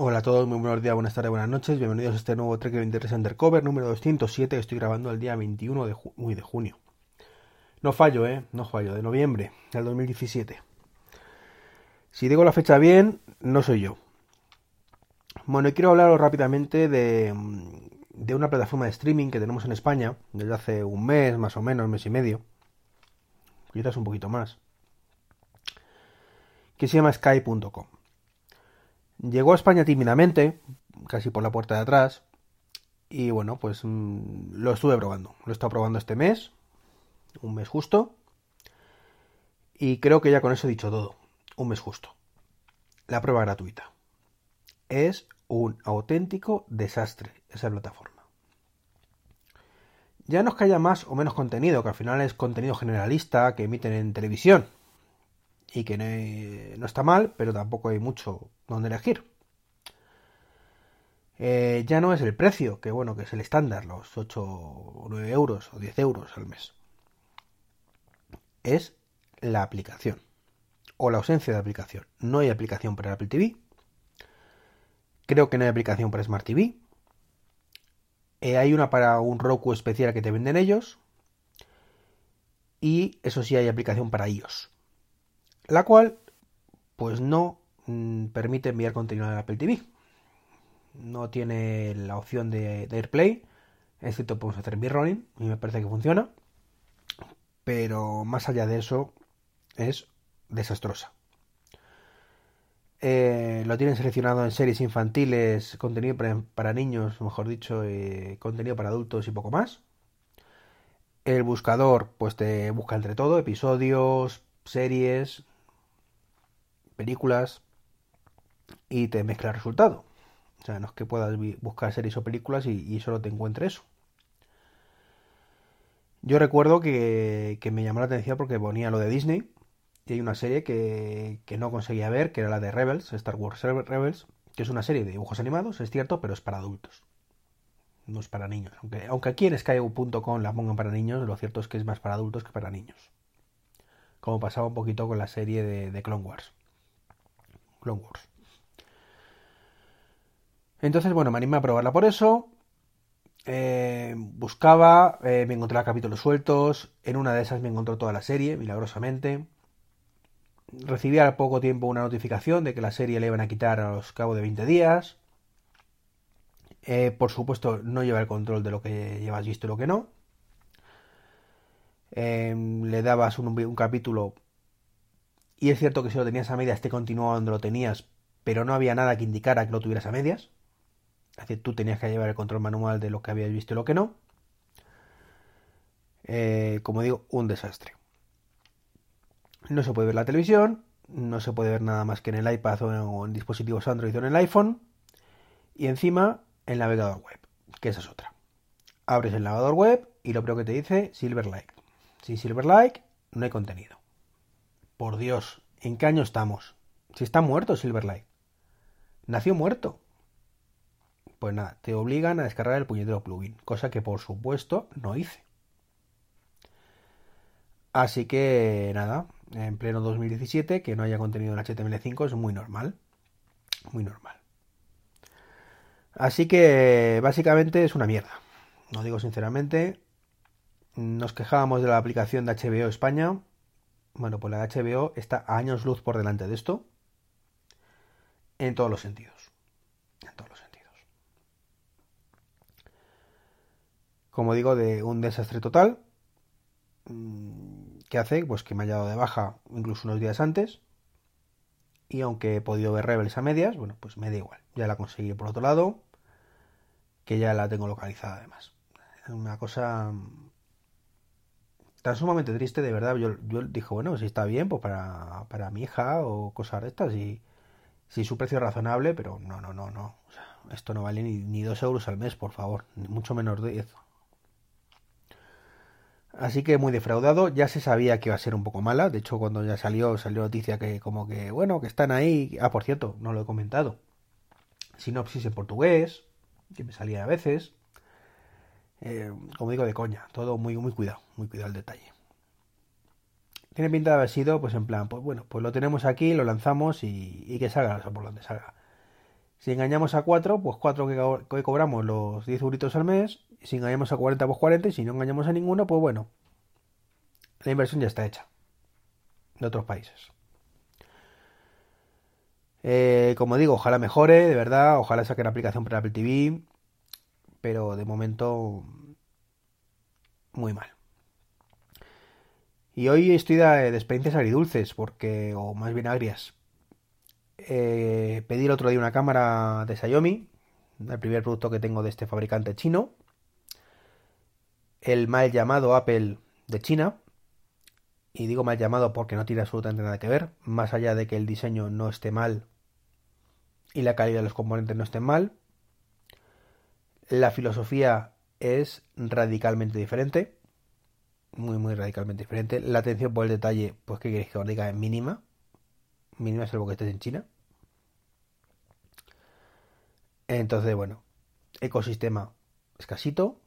Hola a todos, muy buenos días, buenas tardes, buenas noches. Bienvenidos a este nuevo Trek 23 Undercover número 207 que estoy grabando el día 21 de, ju- de junio. No fallo, ¿eh? No fallo, de noviembre del 2017. Si digo la fecha bien, no soy yo. Bueno, y quiero hablaros rápidamente de, de una plataforma de streaming que tenemos en España desde hace un mes, más o menos, mes y medio. Quizás un poquito más. Que se llama Sky.com. Llegó a España tímidamente, casi por la puerta de atrás. Y bueno, pues mmm, lo estuve probando. Lo he estado probando este mes, un mes justo. Y creo que ya con eso he dicho todo. Un mes justo. La prueba gratuita. Es un auténtico desastre esa plataforma. Ya no es que haya más o menos contenido, que al final es contenido generalista que emiten en televisión. Y que no, está mal, pero tampoco hay mucho donde elegir. Eh, ya no es el precio, que bueno, que es el estándar, los 8 o 9 euros o 10 euros al mes. Es la aplicación. O la ausencia de aplicación. No hay aplicación para Apple TV. Creo que no hay aplicación para Smart TV. Eh, hay una para un Roku especial que te venden ellos. Y eso sí hay aplicación para iOS. La cual, pues no mmm, permite enviar contenido a Apple TV. No tiene la opción de, de AirPlay. Excepto podemos hacer mirroring. Y me parece que funciona. Pero más allá de eso, es desastrosa. Eh, lo tienen seleccionado en series infantiles, contenido para, niños, mejor dicho, contenido para adultos y poco más. El buscador, pues te busca entre todo, episodios, series, películas y te mezcla el resultado. O sea, no es que puedas buscar series o películas y, solo te encuentre eso. Yo recuerdo que, me llamó la atención porque ponía lo de Disney y hay una serie que, no conseguía ver, que era la de Rebels, Star Wars Rebels, que es una serie de dibujos animados, es cierto, pero es para adultos. No es para niños. Aunque, aunque aquí en Sky.com la pongan para niños, lo cierto es que es más para adultos que para niños. Como pasaba un poquito con la serie de, de Clone Wars. Clone Wars. Entonces, bueno, me animé a probarla por eso. Eh, buscaba, eh, me encontraba capítulos sueltos. En una de esas me encontró toda la serie, milagrosamente. Recibí al poco tiempo una notificación de que la serie le iban a quitar a los cabo de 20 días. Eh, por supuesto, no lleva el control de lo que llevas visto y lo que no. le dabas un capítulo y es cierto que si lo tenías a medias te continuaba donde lo tenías, pero no había nada que indicara que lo tuvieras a medias. Es decir, tú tenías que llevar el control manual de lo que habías visto y lo que no. Eh, como digo, un desastre. No se puede ver la televisión, no se puede ver nada más que en el iPad o en dispositivos Android o en el iPhone. Y encima, el navegador web, que esa es otra. Abres el navegador web y lo primero que te dice Silverlight. Sin Silverlight no hay contenido. Por Dios, ¿en qué año estamos? Si está muerto Silverlight. Nació muerto. Pues nada, te obligan a descargar el puñetero plugin, cosa que por supuesto no hice. Así que nada, en pleno 2017 que no haya contenido en HTML5 es muy normal. Muy normal. Así que básicamente es una mierda. No digo sinceramente. Nos quejábamos de la aplicación de HBO España. Bueno, pues la HBO está a años luz por delante de esto. En todos los sentidos. En todos los sentidos. Como digo, de un desastre total. ¿Qué hace? Pues que me haya dado de baja incluso unos días antes. Y aunque he podido ver Rebels a medias, bueno, pues me da igual. Ya la conseguí por otro lado. Que ya la tengo localizada además. Una cosa sumamente triste, de verdad. Yo, yo dije, bueno, si está bien, pues para, para mi hija o cosas de estas. Y si su precio razonable, pero no, no, no, no. O sea, esto no vale ni, ni dos euros al mes, por favor. Ni mucho menos de 10. Así que muy defraudado, ya se sabía que iba a ser un poco mala, de hecho cuando ya salió, salió noticia que como que, bueno, que están ahí, ah, por cierto, no lo he comentado, sinopsis en portugués, que me salía a veces, eh, como digo, de coña, todo muy, muy cuidado, muy cuidado el detalle. Tiene pinta de haber sido, pues en plan, pues bueno, pues lo tenemos aquí, lo lanzamos y, que salga por donde salga. Si engañamos a 4, pues 4 que, cobramos los 10 euritos al mes. Si engañamos a 40, pues 40. Y si no engañamos a ninguno, pues bueno. La inversión ya está hecha. De otros países. Eh, como digo, ojalá mejore, de verdad. Ojalá saquen aplicación para Apple TV. Pero de momento, muy mal. Y hoy estoy de, experiencias agridulces, porque, o más bien agrias. Eh, pedí el otro día una cámara de Xiaomi, el primer producto que tengo de este fabricante chino. El mal llamado Apple de China. Y digo mal llamado porque no tiene absolutamente nada que ver, más allá de que el diseño no esté mal y la calidad de los componentes no esté mal. La filosofía es radicalmente diferente. Muy, muy radicalmente diferente. La atención por el detalle, pues que queréis que os diga, es mínima. Mínima es algo que estés en China. Entonces, bueno, ecosistema escasito.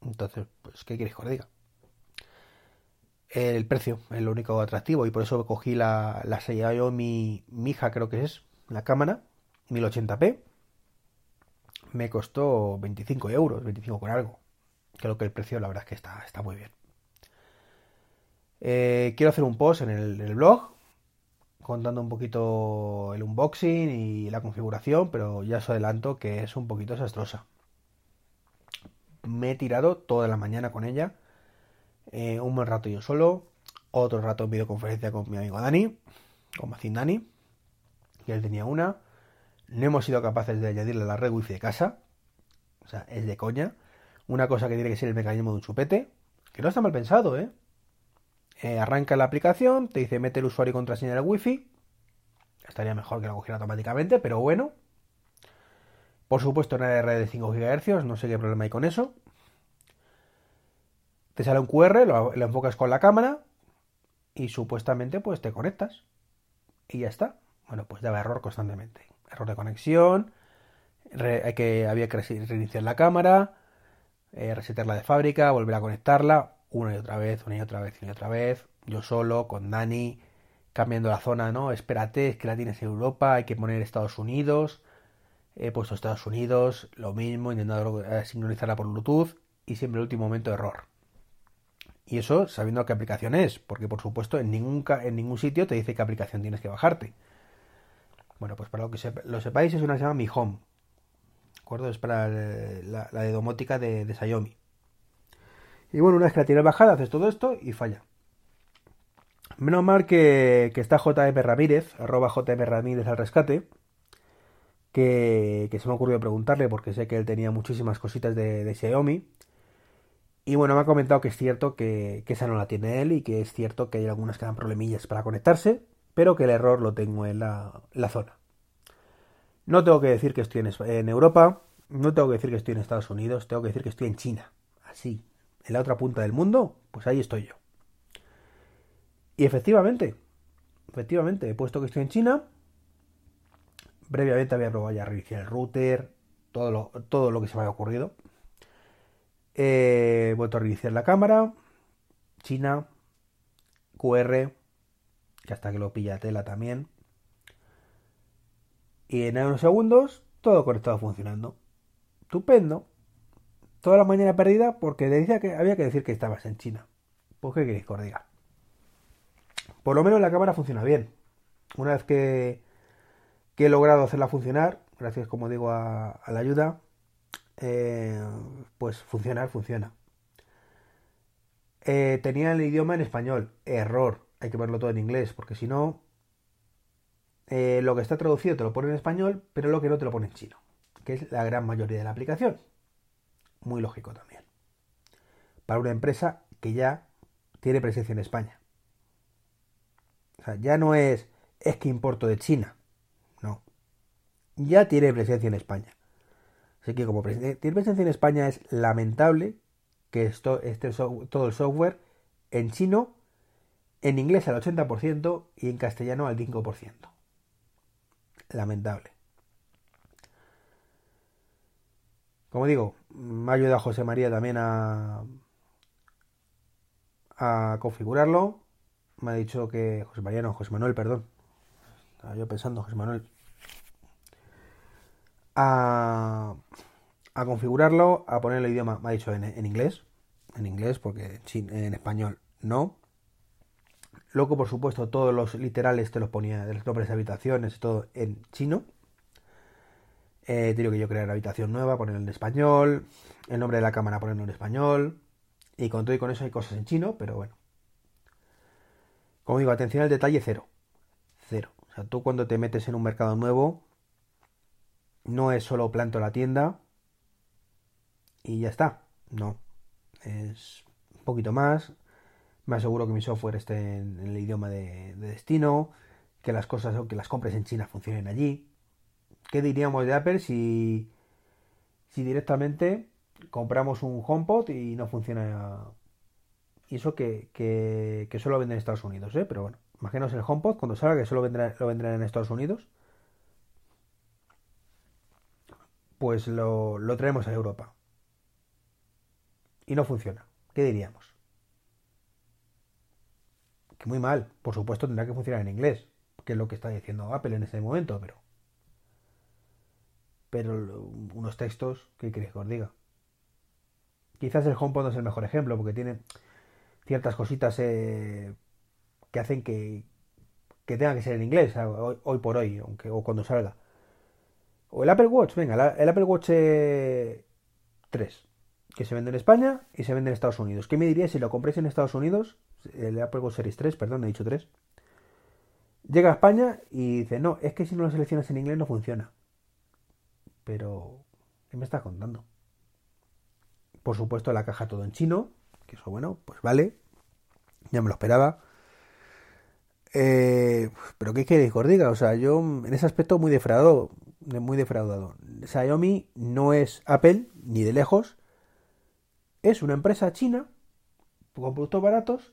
Entonces, pues, ¿qué queréis que os diga? El precio es lo único atractivo y por eso cogí la, la Xiaomi Mija, creo que es, la cámara, 1080p. Me costó 25 euros, 25 con algo. Creo que el precio, la verdad es que está, está muy bien. Eh, quiero hacer un post en el blog contando un poquito el unboxing y la configuración, pero ya os adelanto que es un poquito desastrosa. Me he tirado toda la mañana con ella, eh, un buen rato yo solo, otro rato en videoconferencia con mi amigo Dani, con Macin Dani, que él tenía una. No hemos sido capaces de añadirle la red wifi de casa, o sea, es de coña. Una cosa que tiene que ser el mecanismo de un chupete, que no está mal pensado, ¿eh? Eh, arranca la aplicación, te dice mete el usuario y contraseña del wifi. Estaría mejor que lo cogiera automáticamente, pero bueno. Por supuesto, una red de 5 GHz, no sé qué problema hay con eso. Te sale un QR, lo, enfocas con la cámara y supuestamente pues te conectas. Y ya está. Bueno, pues daba error constantemente. Error de conexión, que, había que reiniciar la cámara, eh, resetarla de fábrica, volver a conectarla una y otra vez, una y otra vez, y otra vez, yo solo, con Dani, cambiando la zona, ¿no? Espérate, es que la tienes en Europa, hay que poner Estados Unidos, he puesto Estados Unidos, lo mismo, intentando eh, sincronizarla por Bluetooth, y siempre el último momento error. Y eso sabiendo qué aplicación es, porque por supuesto en ningún, en ningún sitio te dice qué aplicación tienes que bajarte. Bueno, pues para lo que lo sepáis, es una que se llama Mi Home. ¿De acuerdo? Es para la, de domótica de, de Xiaomi. Y bueno, una vez que la tienes bajada, haces todo esto y falla. Menos mal que, está JM Ramírez, arroba JM Ramírez al rescate, que, se me ha ocurrido preguntarle porque sé que él tenía muchísimas cositas de, Xiaomi. Y bueno, me ha comentado que es cierto que, esa no la tiene él y que es cierto que hay algunas que dan problemillas para conectarse, pero que el error lo tengo en la, zona. No tengo que decir que estoy en, Europa, no tengo que decir que estoy en Estados Unidos, tengo que decir que estoy en China. Así, en la otra punta del mundo, pues ahí estoy yo. Y efectivamente, efectivamente, he puesto que estoy en China. Previamente había probado ya reiniciar el router, todo lo, todo lo que se me había ocurrido. Vuelto a reiniciar la cámara, China, QR, que hasta que lo pilla tela también. Y en unos segundos, todo conectado funcionando. Estupendo toda la mañana perdida porque decía que había que decir que estabas en China. Pues qué queréis que os diga. Por lo menos la cámara funciona bien. Una vez que, he logrado hacerla funcionar, gracias como digo a, la ayuda, eh, pues funcionar funciona. Eh, tenía el idioma en español. Error. Hay que verlo todo en inglés, porque si no, eh, lo que está traducido te lo pone en español, pero lo que no te lo pone en chino, que es la gran mayoría de la aplicación muy lógico también. Para una empresa que ya tiene presencia en España. O sea, ya no es, es que importo de China. No. Ya tiene presencia en España. Así que como tiene presencia en España es lamentable que esto, este todo el software en chino, en inglés al 80% y en castellano al 5%. Lamentable. Como digo, me ha ayudado José María también a, a configurarlo. Me ha dicho que José María no, José Manuel, perdón. Estaba yo pensando, José Manuel. a, configurarlo, a poner el idioma, me ha dicho en inglés, en inglés porque en español no. Luego, por supuesto, todos los literales te los ponía, los nombres de habitaciones, todo en chino. Eh, que yo crear habitación nueva, ponerlo en español. El nombre de la cámara, ponerlo en español. Y con todo y con eso hay cosas en chino, pero bueno. Como digo, atención al detalle cero. Cero. O sea, tú cuando te metes en un mercado nuevo, no es solo planto la tienda y ya está. No. Es un poquito más. Me aseguro que mi software esté en, el idioma de, destino, que las cosas, que las compres en China funcionen allí. ¿Qué diríamos de Apple si, si directamente compramos un HomePod y no funciona? Y eso que, que, que solo venden en Estados Unidos, ¿eh? Pero bueno, imaginaos el HomePod cuando salga que solo vendrá, lo vendrán en Estados Unidos. Pues lo, lo traemos a Europa. Y no funciona. ¿Qué diríamos? Muy mal. Por supuesto tendrá que funcionar en inglés, que es lo que está diciendo Apple en ese momento, pero... Pero unos textos, ¿qué queréis que os diga? Quizás el HomePod no es el mejor ejemplo, porque tiene ciertas cositas eh, que hacen que, que tenga que ser en inglés hoy, por hoy, aunque o cuando salga. O el Apple Watch, venga, el Apple Watch 3, eh, que se vende en España y se vende en Estados Unidos. ¿Qué me diría si lo compréis en Estados Unidos el Apple Watch Series 3, perdón, he dicho 3, llega a España y dice, no, es que si no lo seleccionas en inglés no funciona. Pero, ¿qué me estás contando? Por supuesto, la caja todo en chino, que eso, bueno, pues vale, ya me lo esperaba. Eh, pero ¿qué queréis que os diga? O sea, yo en ese aspecto muy defraudado, muy defraudado. Xiaomi no es Apple, ni de lejos. Es una empresa china con productos baratos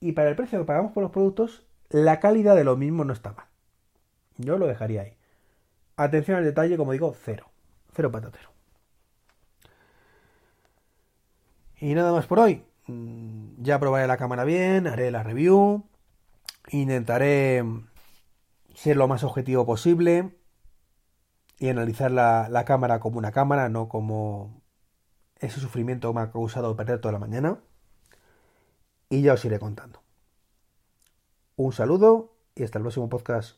y para el precio que pagamos por los productos, la calidad de lo mismo no está mal. Yo lo dejaría ahí. Atención al detalle, como digo, cero. Cero patatero. Y nada más por hoy. Mm, ya probaré la cámara bien, haré la review. Intentaré ser lo más objetivo posible y analizar la, la cámara como una cámara, no como ese sufrimiento que me ha causado perder toda la mañana y ya os iré contando. Un saludo y hasta el próximo podcast.